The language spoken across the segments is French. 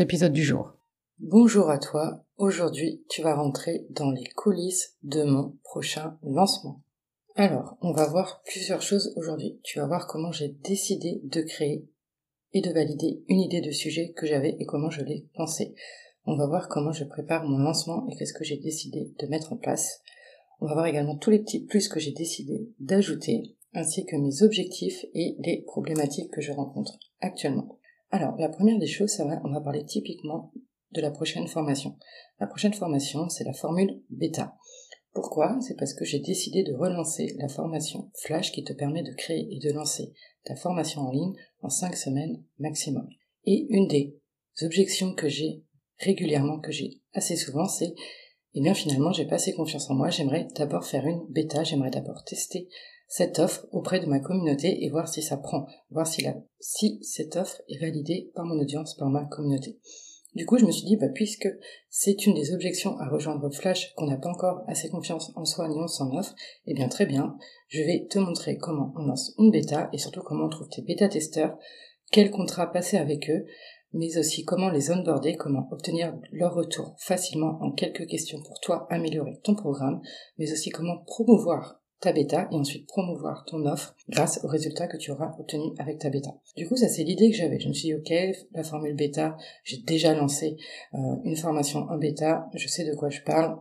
épisode du jour. Bonjour à toi. Aujourd'hui, tu vas rentrer dans les coulisses de mon prochain lancement. Alors, on va voir plusieurs choses aujourd'hui. Tu vas voir comment j'ai décidé de créer et de valider une idée de sujet que j'avais et comment je l'ai pensé. On va voir comment je prépare mon lancement et qu'est-ce que j'ai décidé de mettre en place. On va voir également tous les petits plus que j'ai décidé d'ajouter, ainsi que mes objectifs et les problématiques que je rencontre actuellement. Alors, la première des choses, on va parler typiquement de la prochaine formation. La prochaine formation, c'est la formule bêta. Pourquoi? C'est parce que j'ai décidé de relancer la formation Flash qui te permet de créer et de lancer ta formation en ligne en 5 semaines maximum. Et une des objections que j'ai régulièrement, que j'ai assez souvent, c'est eh bien finalement j'ai pas assez confiance en moi, j'aimerais d'abord faire une bêta, j'aimerais d'abord tester cette offre auprès de ma communauté et voir si ça prend, voir si, la, si cette offre est validée par mon audience, par ma communauté. Du coup, je me suis dit, bah, puisque c'est une des objections à rejoindre Flash, qu'on n'a pas encore assez confiance en soi ni en son offre, eh bien, très bien, je vais te montrer comment on lance une bêta et surtout comment on trouve tes bêta-testeurs, quel contrat passer avec eux, mais aussi comment les onboarder, comment obtenir leur retour facilement en quelques questions pour toi améliorer ton programme, mais aussi comment promouvoir ta bêta et ensuite promouvoir ton offre grâce aux résultats que tu auras obtenus avec ta bêta. Du coup, ça c'est l'idée que j'avais. Je me suis dit, ok, la formule bêta, j'ai déjà lancé euh, une formation en bêta, je sais de quoi je parle,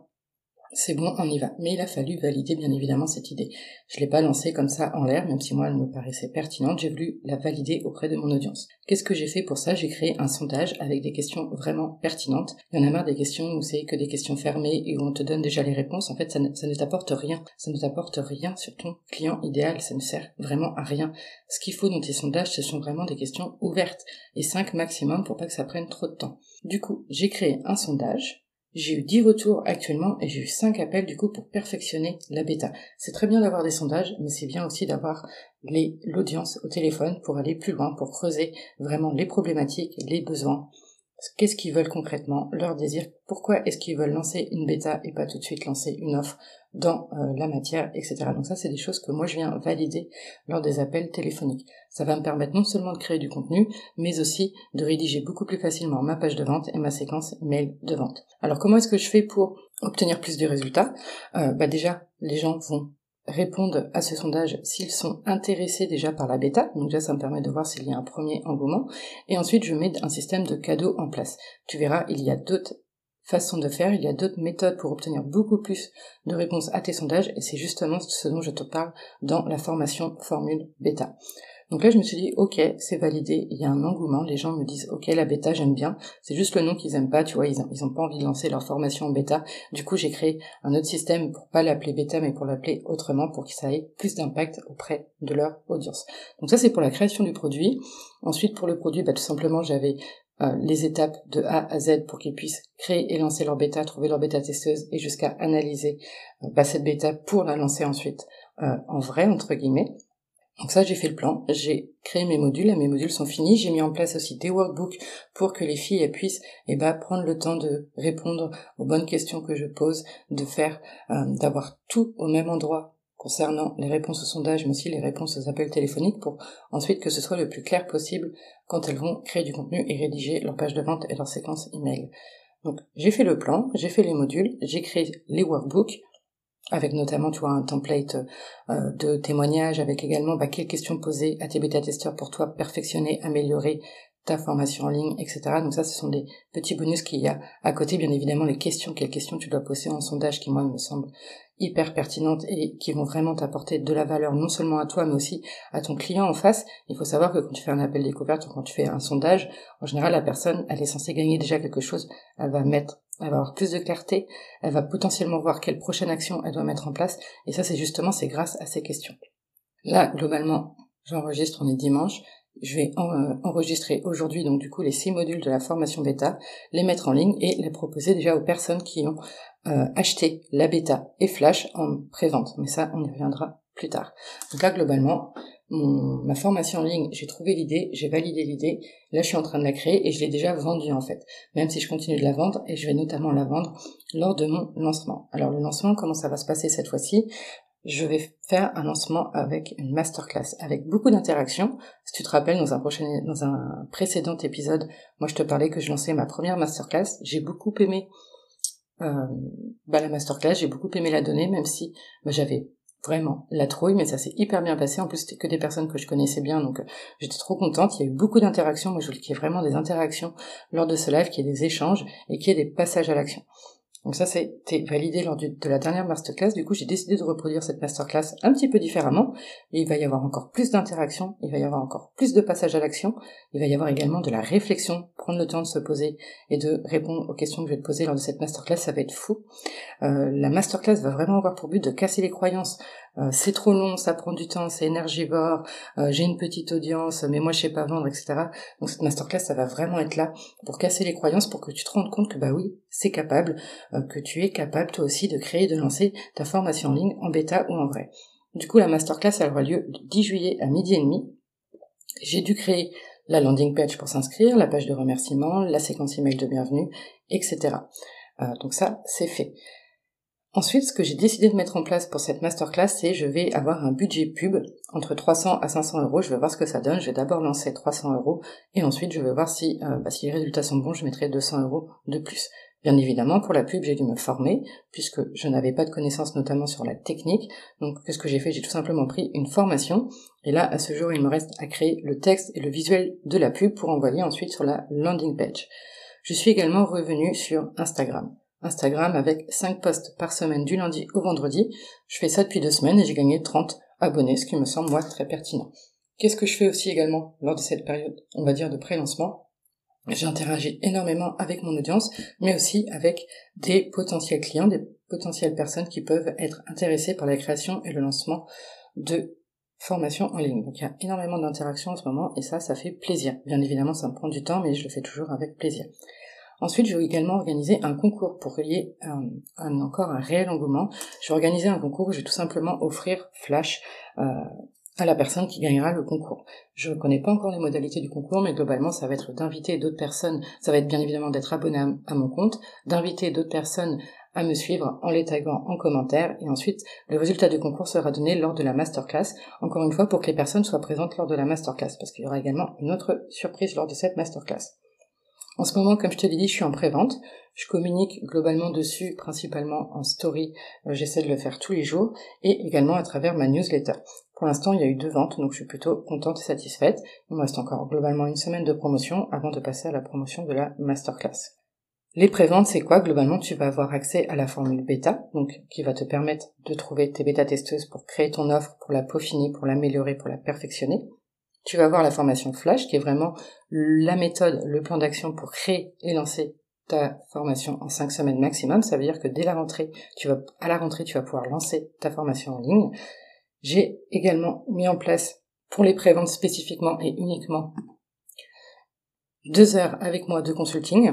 c'est bon, on y va. Mais il a fallu valider bien évidemment cette idée. Je l'ai pas lancée comme ça en l'air, même si moi elle me paraissait pertinente, j'ai voulu la valider auprès de mon audience. Qu'est-ce que j'ai fait pour ça? J'ai créé un sondage avec des questions vraiment pertinentes. Il y en a marre des questions où c'est que des questions fermées et où on te donne déjà les réponses. En fait, ça ne, t'apporte rien. Ça ne t'apporte rien sur ton client idéal. Ça ne sert vraiment à rien. Ce qu'il faut dans tes sondages, ce sont vraiment des questions ouvertes et 5 maximum pour pas que ça prenne trop de temps. Du coup, j'ai créé un sondage j'ai eu 10 retours actuellement et j'ai eu 5 appels du coup pour perfectionner la bêta. C'est très bien d'avoir des sondages, mais c'est bien aussi d'avoir l'audience au téléphone pour aller plus loin, pour creuser vraiment les problématiques, les besoins, qu'est-ce qu'ils veulent concrètement, leur désir, pourquoi est-ce qu'ils veulent lancer une bêta et pas tout de suite lancer une offre dans euh, la matière, etc. Donc ça, c'est des choses que moi, je viens valider lors des appels téléphoniques. Ça va me permettre non seulement de créer du contenu, mais aussi de rédiger beaucoup plus facilement ma page de vente et ma séquence mail de vente. Alors comment est-ce que je fais pour obtenir plus de résultats? Euh, bah Déjà, les gens vont répondre à ce sondage s'ils sont intéressés déjà par la bêta. Donc déjà, ça me permet de voir s'il y a un premier engouement. Et ensuite, je mets un système de cadeaux en place. Tu verras, il y a d'autres façon de faire, il y a d'autres méthodes pour obtenir beaucoup plus de réponses à tes sondages et c'est justement ce dont je te parle dans la formation formule bêta. Donc là, je me suis dit, ok, c'est validé, il y a un engouement, les gens me disent, ok, la bêta, j'aime bien, c'est juste le nom qu'ils aiment pas, tu vois, ils, ils ont pas envie de lancer leur formation en bêta. Du coup, j'ai créé un autre système pour pas l'appeler bêta, mais pour l'appeler autrement, pour que ça ait plus d'impact auprès de leur audience. Donc ça, c'est pour la création du produit. Ensuite, pour le produit, bah, tout simplement, j'avais euh, les étapes de A à Z pour qu'ils puissent créer et lancer leur bêta, trouver leur bêta testeuse et jusqu'à analyser euh, bah, cette bêta pour la lancer ensuite euh, en vrai entre guillemets. Donc ça j'ai fait le plan, j'ai créé mes modules, mes modules sont finis, j'ai mis en place aussi des workbooks pour que les filles puissent eh ben, prendre le temps de répondre aux bonnes questions que je pose, de faire, d'avoir tout au même endroit concernant les réponses au sondage, mais aussi les réponses aux appels téléphoniques, pour ensuite que ce soit le plus clair possible quand elles vont créer du contenu et rédiger leur page de vente et leur séquence email. Donc j'ai fait le plan, j'ai fait les modules, j'ai créé les workbooks, avec notamment tu vois un template euh, de témoignage, avec également bah, quelles questions poser à tes bêta-testeurs pour toi perfectionner, améliorer ta formation en ligne, etc. Donc ça, ce sont des petits bonus qu'il y a à côté, bien évidemment, les questions, quelles questions tu dois poser en sondage qui, moi, me semblent hyper pertinentes et qui vont vraiment t'apporter de la valeur non seulement à toi mais aussi à ton client en face. Il faut savoir que quand tu fais un appel découverte ou quand tu fais un sondage, en général la personne elle est censée gagner déjà quelque chose, elle va mettre elle va avoir plus de clarté, elle va potentiellement voir quelle prochaine action elle doit mettre en place et ça c'est justement grâce à ces questions. Là globalement, j'enregistre on est dimanche, Je vais euh, enregistrer aujourd'hui donc du coup les six modules de la formation bêta, les mettre en ligne et les proposer déjà aux personnes qui ont euh, acheté la bêta et Flash en pré-vente. Mais ça, on y reviendra plus tard. Donc là, globalement, ma formation en ligne, j'ai trouvé l'idée, j'ai validé l'idée, là je suis en train de la créer et je l'ai déjà vendue en fait, même si je continue de la vendre et je vais notamment la vendre lors de mon lancement. Alors le lancement, comment ça va se passer cette fois-ci? Je vais faire un lancement avec une masterclass, avec beaucoup d'interactions. Si tu te rappelles, dans un prochain, dans un précédent épisode, moi je te parlais que je lançais ma première masterclass. J'ai beaucoup aimé euh, bah, la masterclass, j'ai beaucoup aimé la donner, même si bah, j'avais vraiment la trouille, mais ça s'est hyper bien passé. En plus, c'était que des personnes que je connaissais bien, donc euh, j'étais trop contente. Il y a eu beaucoup d'interactions. Moi, je voulais qu'il y ait vraiment des interactions lors de ce live, qu'il y ait des échanges et qu'il y ait des passages à l'action. Donc ça, c'était validé lors de la dernière masterclass. Du coup, j'ai décidé de reproduire cette masterclass un petit peu différemment. il va y avoir encore plus d'interactions, il va y avoir encore plus de passages à l'action, il va y avoir également de la réflexion, prendre le temps de se poser et de répondre aux questions que je vais te poser lors de cette masterclass, ça va être fou. Euh, la masterclass va vraiment avoir pour but de casser les croyances c'est trop long, ça prend du temps, c'est énergivore, euh, j'ai une petite audience, mais moi je sais pas vendre, etc. Donc cette masterclass, ça va vraiment être là pour casser les croyances, pour que tu te rendes compte que bah oui, c'est capable, euh, que tu es capable toi aussi de créer, de lancer ta formation en ligne en bêta ou en vrai. Du coup, la masterclass, elle aura lieu le 10 juillet à midi et demi. J'ai dû créer la landing page pour s'inscrire, la page de remerciement, la séquence email de bienvenue, etc. donc ça, c'est fait. Ensuite, ce que j'ai décidé de mettre en place pour cette masterclass, c'est je vais avoir un budget pub entre 300 à 500 euros. Je vais voir ce que ça donne. Je vais d'abord lancer 300 euros et ensuite je vais voir si, euh, bah, si les résultats sont bons, je mettrai 200 euros de plus. Bien évidemment, pour la pub, j'ai dû me former puisque je n'avais pas de connaissances notamment sur la technique. Donc, qu'est-ce que j'ai fait? J'ai tout simplement pris une formation et là, à ce jour, il me reste à créer le texte et le visuel de la pub pour envoyer ensuite sur la landing page. Je suis également revenu sur Instagram. Instagram avec 5 posts par semaine du lundi au vendredi. Je fais ça depuis deux semaines et j'ai gagné 30 abonnés, ce qui me semble moi très pertinent. Qu'est-ce que je fais aussi également lors de cette période, on va dire, de pré-lancement? J'interagis énormément avec mon audience, mais aussi avec des potentiels clients, des potentielles personnes qui peuvent être intéressées par la création et le lancement de formations en ligne. Donc il y a énormément d'interactions en ce moment et ça, ça fait plaisir. Bien évidemment, ça me prend du temps, mais je le fais toujours avec plaisir. Ensuite, je vais également organiser un concours pour qu'il y ait encore un réel engouement. Je vais organiser un concours où je vais tout simplement offrir Flash euh, à la personne qui gagnera le concours. Je ne connais pas encore les modalités du concours, mais globalement, ça va être d'inviter d'autres personnes, ça va être bien évidemment d'être abonné à, mon compte, d'inviter d'autres personnes à me suivre en les taguant en commentaire, et ensuite, le résultat du concours sera donné lors de la masterclass, encore une fois pour que les personnes soient présentes lors de la masterclass, parce qu'il y aura également une autre surprise lors de cette masterclass. En ce moment, comme je te l'ai dit, je suis en pré-vente. Je communique globalement dessus, principalement en story. Euh, j'essaie de le faire tous les jours et également à travers ma newsletter. Pour l'instant, il y a eu deux ventes, donc je suis plutôt contente et satisfaite. Il me reste encore globalement une semaine de promotion avant de passer à la promotion de la masterclass. Les préventes, c'est quoi? Globalement, tu vas avoir accès à la formule bêta, donc qui va te permettre de trouver tes bêta-testeuses pour créer ton offre, pour la peaufiner, pour l'améliorer, pour la perfectionner. Tu vas voir la formation Flash, qui est vraiment la méthode, le plan d'action pour créer et lancer ta formation en cinq semaines maximum. Ça veut dire que dès la rentrée, tu vas, à la rentrée, tu vas pouvoir lancer ta formation en ligne. J'ai également mis en place pour les préventes spécifiquement et uniquement deux heures avec moi de consulting.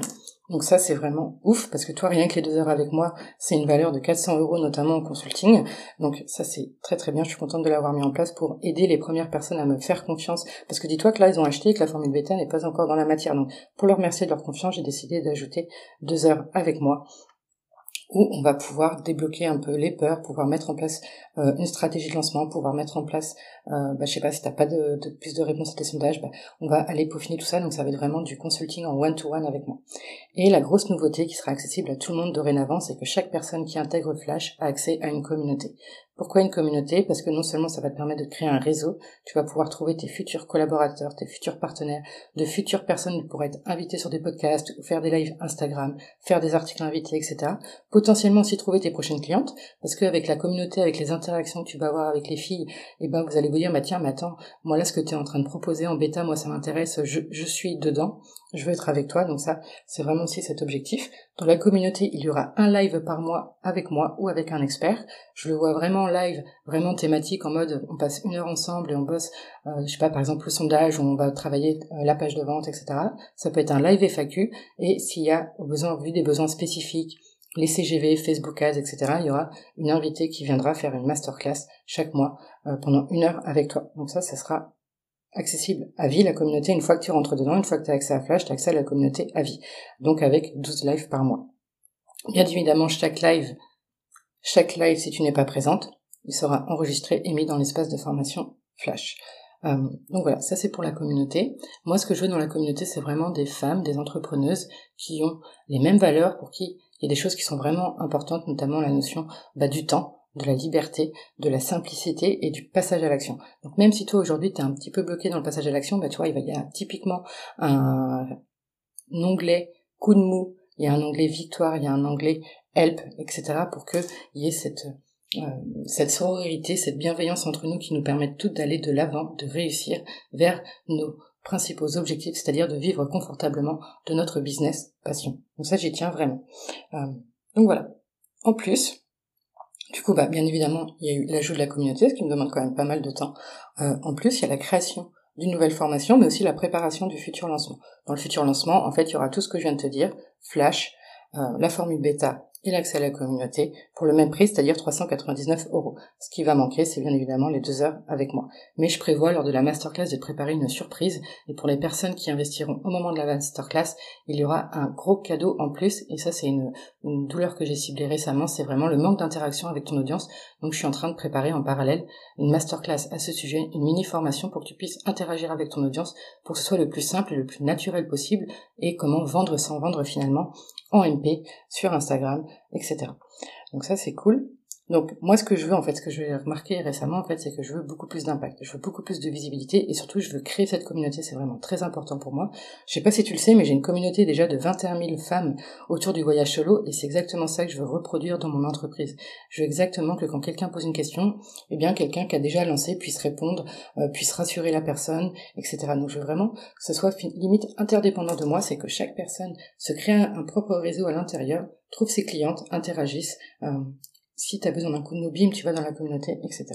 Donc ça, c'est vraiment ouf, parce que toi, rien que les deux heures avec moi, c'est une valeur de 400 euros, notamment en consulting. Donc ça, c'est très très bien. Je suis contente de l'avoir mis en place pour aider les premières personnes à me faire confiance. Parce que dis-toi que là, ils ont acheté et que la formule bêta n'est pas encore dans la matière. Donc pour leur remercier de leur confiance, j'ai décidé d'ajouter deux heures avec moi où on va pouvoir débloquer un peu les peurs, pouvoir mettre en place euh, une stratégie de lancement, pouvoir mettre en place, euh, bah, je sais pas, si t'as pas de, plus de réponses à tes sondages, bah, on va aller peaufiner tout ça, donc ça va être vraiment du consulting en one-to-one avec moi. Et la grosse nouveauté qui sera accessible à tout le monde dorénavant, c'est que chaque personne qui intègre Flash a accès à une communauté. Pourquoi une communauté? Parce que non seulement ça va te permettre de créer un réseau, tu vas pouvoir trouver tes futurs collaborateurs, tes futurs partenaires, de futures personnes qui pourraient être invitées sur des podcasts, faire des lives Instagram, faire des articles invités, etc. Potentiellement aussi trouver tes prochaines clientes, parce qu'avec la communauté, avec les interactions que tu vas avoir avec les filles, eh ben vous allez vous dire, bah tiens, mais attends, moi là ce que tu es en train de proposer en bêta, moi ça m'intéresse, je, je suis dedans, je veux être avec toi, donc ça c'est vraiment aussi cet objectif. Dans la communauté, il y aura un live par mois avec moi ou avec un expert. Je le vois vraiment live, vraiment thématique, en mode on passe une heure ensemble et on bosse, euh, je sais pas, par exemple le sondage, où on va travailler euh, la page de vente, etc. Ça peut être un live FAQ, et s'il y a besoin, vu des besoins spécifiques, les CGV, Facebook Ads, etc., il y aura une invitée qui viendra faire une masterclass chaque mois euh, pendant une heure avec toi. Donc ça, ça sera accessible à vie, la communauté, une fois que tu rentres dedans, une fois que tu as accès à Flash, tu as accès à la communauté à vie. Donc avec 12 lives par mois. Bien évidemment, chaque live, chaque live, si tu n'es pas présente, il sera enregistré et mis dans l'espace de formation Flash. Euh, donc voilà, ça c'est pour la communauté. Moi, ce que je veux dans la communauté, c'est vraiment des femmes, des entrepreneuses qui ont les mêmes valeurs, pour qui il y a des choses qui sont vraiment importantes, notamment la notion bah, du temps, de la liberté, de la simplicité et du passage à l'action. Donc même si toi aujourd'hui tu es un petit peu bloqué dans le passage à l'action, bah tu vois, il y a typiquement un, onglet coup de mou, il y a un onglet victoire, il y a un onglet help, etc. pour qu'il y ait cette euh, cette sororité, cette bienveillance entre nous qui nous permettent toutes d'aller de l'avant, de réussir vers nos principaux objectifs, c'est-à-dire de vivre confortablement de notre business passion. Donc ça, j'y tiens vraiment. Euh, donc voilà. En plus, du coup, bah, bien évidemment, il y a eu l'ajout de la communauté, ce qui me demande quand même pas mal de temps. Euh, en plus, il y a la création d'une nouvelle formation, mais aussi la préparation du futur lancement. Dans le futur lancement, en fait, il y aura tout ce que je viens de te dire, Flash, euh, la formule bêta l'accès à la communauté pour le même prix, c'est-à-dire 399 euros. Ce qui va manquer, c'est bien évidemment les deux heures avec moi. Mais je prévois lors de la masterclass de préparer une surprise et pour les personnes qui investiront au moment de la masterclass, il y aura un gros cadeau en plus et ça c'est une, une douleur que j'ai ciblée récemment, c'est vraiment le manque d'interaction avec ton audience. Donc je suis en train de préparer en parallèle une masterclass à ce sujet, une mini formation pour que tu puisses interagir avec ton audience pour que ce soit le plus simple et le plus naturel possible et comment vendre sans vendre finalement en MP sur Instagram, etc. Donc ça c'est cool. Donc moi ce que je veux en fait, ce que je vais remarquer récemment en fait, c'est que je veux beaucoup plus d'impact, je veux beaucoup plus de visibilité et surtout je veux créer cette communauté, c'est vraiment très important pour moi. Je sais pas si tu le sais, mais j'ai une communauté déjà de 21 000 femmes autour du voyage solo et c'est exactement ça que je veux reproduire dans mon entreprise. Je veux exactement que quand quelqu'un pose une question, eh bien quelqu'un qui a déjà lancé puisse répondre, euh, puisse rassurer la personne, etc. Donc je veux vraiment que ce soit limite interdépendant de moi, c'est que chaque personne se crée un, propre réseau à l'intérieur, trouve ses clientes, interagisse. Euh, si tu as besoin d'un coup de mobile, tu vas dans la communauté, etc.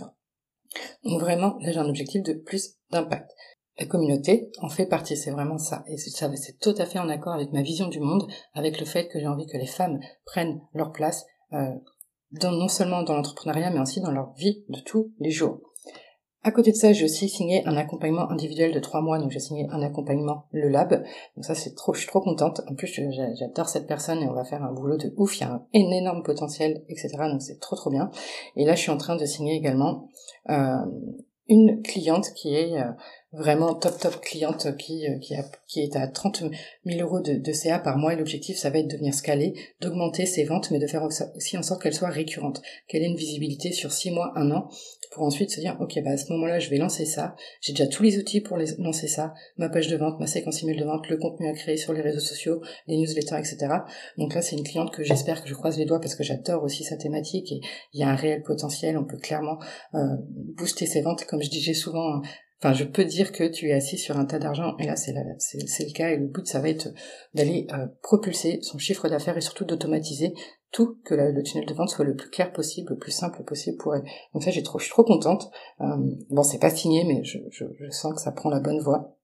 Donc vraiment, là j'ai un objectif de plus d'impact. La communauté en fait partie, c'est vraiment ça. Et ça, c'est tout à fait en accord avec ma vision du monde, avec le fait que j'ai envie que les femmes prennent leur place, euh, non seulement dans l'entrepreneuriat, mais aussi dans leur vie de tous les jours. À côté de ça, j'ai aussi signé un accompagnement individuel de trois mois, donc j'ai signé un accompagnement Le Lab. Donc ça, c'est trop, je suis trop contente. En plus, j'adore cette personne et on va faire un boulot de ouf. Il y a un, énorme potentiel, etc. Donc c'est trop trop bien. Et là, je suis en train de signer également euh, une cliente qui est euh, vraiment top top cliente qui euh, qui, a, qui est à 30 000 euros de, de CA par mois. Et l'objectif ça va être de venir scaler, d'augmenter ses ventes mais de faire aussi en sorte qu'elle soit récurrente, qu'elle ait une visibilité sur 6 mois, 1 an pour ensuite se dire ok bah à ce moment-là je vais lancer ça, j'ai déjà tous les outils pour les, lancer ça, ma page de vente, ma séquence email de vente, le contenu à créer sur les réseaux sociaux, les newsletters etc. Donc là c'est une cliente que j'espère que je croise les doigts parce que j'adore aussi sa thématique et il y a un réel potentiel, on peut clairement euh, booster ses ventes. Comme je disais souvent Enfin, je peux dire que tu es assis sur un tas d'argent, et là c'est le cas, et le but ça va être d'aller euh, propulser son chiffre d'affaires et surtout d'automatiser tout, que le tunnel de vente soit le plus clair possible, le plus simple possible pour elle. Donc ça, j'ai trop, je suis trop contente. Euh, bon, c'est pas signé, mais je, je, sens que ça prend la bonne voie.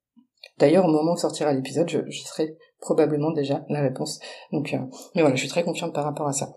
D'ailleurs, au moment où sortira l'épisode, je, je serai probablement déjà la réponse. Donc, euh, mais voilà, je suis très confiante par rapport à ça.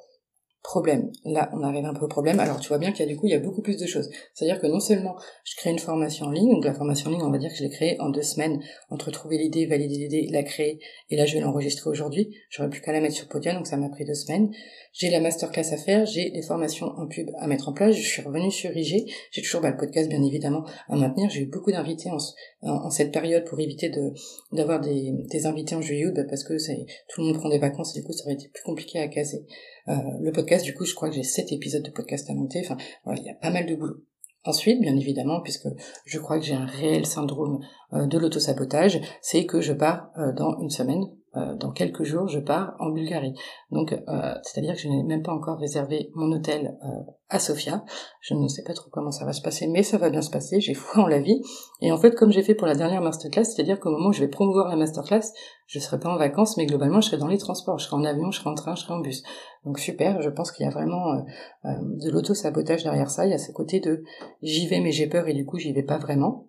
Problème. Là, on arrive un peu au problème. Alors, tu vois bien qu'il y a du coup, il y a beaucoup plus de choses. C'est-à-dire que non seulement je crée une formation en ligne, donc la formation en ligne, on va dire que je l'ai créée en deux semaines, entre trouver l'idée, valider l'idée, la créer, et là, je vais l'enregistrer aujourd'hui. J'aurais plus qu'à la mettre sur Podium, donc ça m'a pris deux semaines. J'ai la masterclass à faire, j'ai des formations en pub à mettre en place, je suis revenue sur IG, j'ai toujours bah, le podcast, bien évidemment, à maintenir. J'ai eu beaucoup d'invités en, en, cette période pour éviter de d'avoir des, des invités en juillet août, bah, parce que c'est tout le monde prend des vacances, et du coup, ça aurait été plus compliqué à caser. Euh, le podcast, du coup, je crois que j'ai sept épisodes de podcast à monter. Enfin, voilà, il y a pas mal de boulot. Ensuite, bien évidemment, puisque je crois que j'ai un réel syndrome euh, de l'autosabotage, c'est que je pars euh, dans une semaine euh, dans quelques jours, je pars en Bulgarie. Donc, euh, c'est-à-dire que je n'ai même pas encore réservé mon hôtel euh, à Sofia. Je ne sais pas trop comment ça va se passer, mais ça va bien se passer. J'ai foi en la vie. Et en fait, comme j'ai fait pour la dernière masterclass, c'est-à-dire qu'au moment où je vais promouvoir la masterclass, je serai pas en vacances, mais globalement, je serai dans les transports. Je serai en avion, je serai en train, je serai en bus. Donc super. Je pense qu'il y a vraiment de l'auto-sabotage derrière ça. Il y a ce côté de j'y vais, mais j'ai peur et du coup, j'y vais pas vraiment.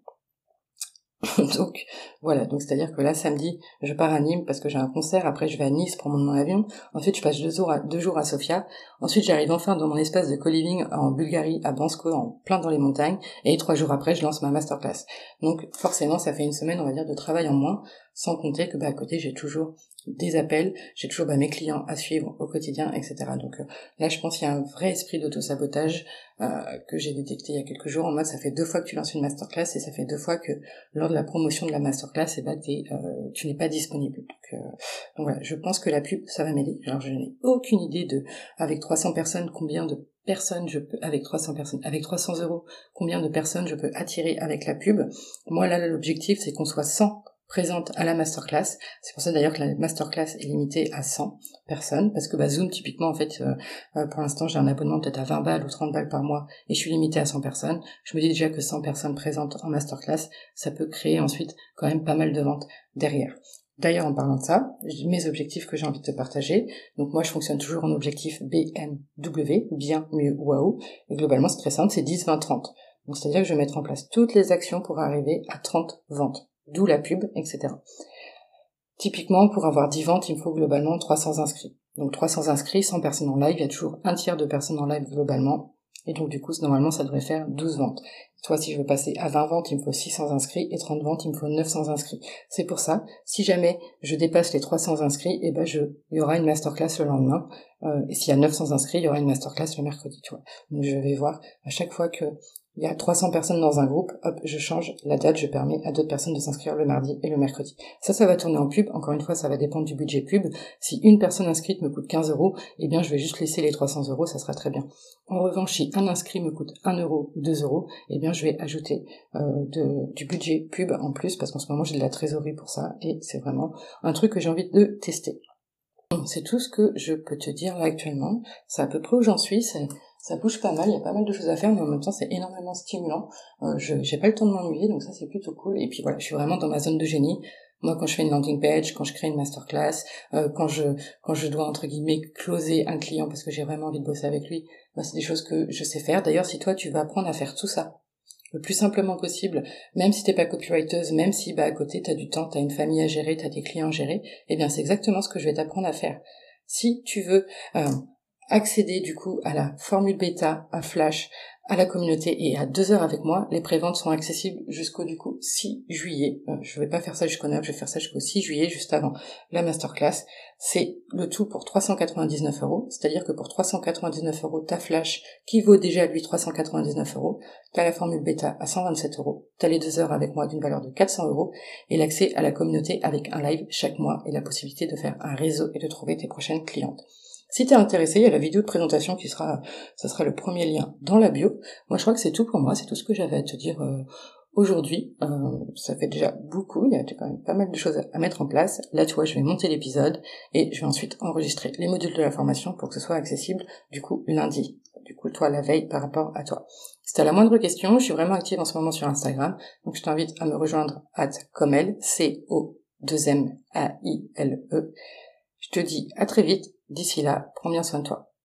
donc voilà, donc c'est-à-dire que là samedi, je pars à Nîmes parce que j'ai un concert, après je vais à Nice pour mon avion, ensuite je passe deux jours à, deux jours à Sofia, ensuite j'arrive enfin dans mon espace de co-living en Bulgarie, à Bansko, en plein dans les montagnes, et trois jours après je lance ma masterclass. Donc forcément ça fait une semaine on va dire de travail en moins, sans compter que bah, à côté j'ai toujours des appels, j'ai toujours bah, mes clients à suivre au quotidien, etc. Donc euh, là, je pense qu'il y a un vrai esprit d'auto-sabotage euh, que j'ai détecté il y a quelques jours. En mode, ça fait deux fois que tu lances une masterclass et ça fait deux fois que lors de la promotion de la masterclass, eh ben, euh, tu n'es pas disponible. Donc, donc, voilà, je pense que la pub, ça va m'aider. Alors je n'ai aucune idée de, avec 300 personnes, combien de personnes je peux, avec 300 personnes, avec 300 euros, combien de personnes je peux attirer avec la pub. Moi là, l'objectif, c'est qu'on soit 100 présente à la masterclass. C'est pour ça d'ailleurs que la masterclass est limitée à 100 personnes, parce que bah, Zoom, typiquement, en fait, euh, euh, pour l'instant, j'ai un abonnement peut-être à 20 balles ou 30 balles par mois, et je suis limitée à 100 personnes. Je me dis déjà que 100 personnes présentes en masterclass, ça peut créer ensuite quand même pas mal de ventes derrière. D'ailleurs, en parlant de ça, mes objectifs que j'ai envie de te partager. Donc moi, je fonctionne toujours en objectif BMW, bien, mieux, waouh. Et globalement, c'est très simple, c'est 10, 20, 30. Donc c'est-à-dire que je vais mettre en place toutes les actions pour arriver à 30 ventes d'où la pub, etc. Typiquement, pour avoir 10 ventes, il me faut globalement 300 inscrits. Donc 300 inscrits, 100 personnes en live, il y a toujours un tiers de personnes en live globalement. Et donc du coup, normalement, ça devrait faire 12 ventes. Soit si je veux passer à 20 ventes, il me faut 600 inscrits, et 30 ventes, il me faut 900 inscrits. C'est pour ça, si jamais je dépasse les 300 inscrits, eh ben je, il y aura une masterclass le lendemain. Euh, et s'il y a 900 inscrits, il y aura une masterclass le mercredi, tu vois. Donc je vais voir à chaque fois que il y a 300 personnes dans un groupe, hop, je change la date, je permets à d'autres personnes de s'inscrire le mardi et le mercredi. Ça, ça va tourner en pub. Encore une fois, ça va dépendre du budget pub. Si une personne inscrite me coûte 15 euros, eh bien, je vais juste laisser les 300 euros, ça sera très bien. En revanche, si un inscrit me coûte 1 euro ou 2 euros, eh bien, je vais ajouter euh, du budget pub en plus parce qu'en ce moment, j'ai de la trésorerie pour ça et c'est vraiment un truc que j'ai envie de tester. C'est tout ce que je peux te dire là actuellement. C'est à peu près où j'en suis ça bouge pas mal, il y a pas mal de choses à faire, mais en même temps c'est énormément stimulant. Euh, je j'ai pas le temps de m'ennuyer, donc ça c'est plutôt cool. Et puis voilà, je suis vraiment dans ma zone de génie. Moi, quand je fais une landing page, quand je crée une masterclass, euh, quand je quand je dois entre guillemets closer un client parce que j'ai vraiment envie de bosser avec lui, bah, c'est des choses que je sais faire. D'ailleurs, si toi tu vas apprendre à faire tout ça le plus simplement possible, même si t'es pas copywriteuse, même si bah à côté t'as du temps, t'as une famille à gérer, t'as des clients à gérer, eh bien c'est exactement ce que je vais t'apprendre à faire. Si tu veux euh, accéder du coup à la formule bêta, à Flash, à la communauté et à deux heures avec moi. Les préventes sont accessibles jusqu'au du coup 6 juillet. Euh, je vais pas faire ça jusqu'au 9, je vais faire ça jusqu'au 6 juillet, juste avant la masterclass. C'est le tout pour 399 euros. C'est-à-dire que pour 399 euros, ta Flash qui vaut déjà lui 399 euros, t'as la formule bêta à 127 euros, t'as les deux heures avec moi d'une valeur de 400 euros et l'accès à la communauté avec un live chaque mois et la possibilité de faire un réseau et de trouver tes prochaines clientes. Si t'es intéressé, il y a la vidéo de présentation qui sera, ça sera le premier lien dans la bio. Moi, je crois que c'est tout pour moi, c'est tout ce que j'avais à te dire euh, aujourd'hui. Euh, ça fait déjà beaucoup, il y a quand même pas mal de choses à mettre en place. Là, tu vois, je vais monter l'épisode et je vais ensuite enregistrer les modules de la formation pour que ce soit accessible, du coup, lundi. Du coup, toi, la veille par rapport à toi. Si t'as la moindre question, je suis vraiment active en ce moment sur Instagram, donc je t'invite à me rejoindre at comel, C-O-2-M-A-I-L-E. Je te dis à très vite D'ici là, prends bien soin de toi.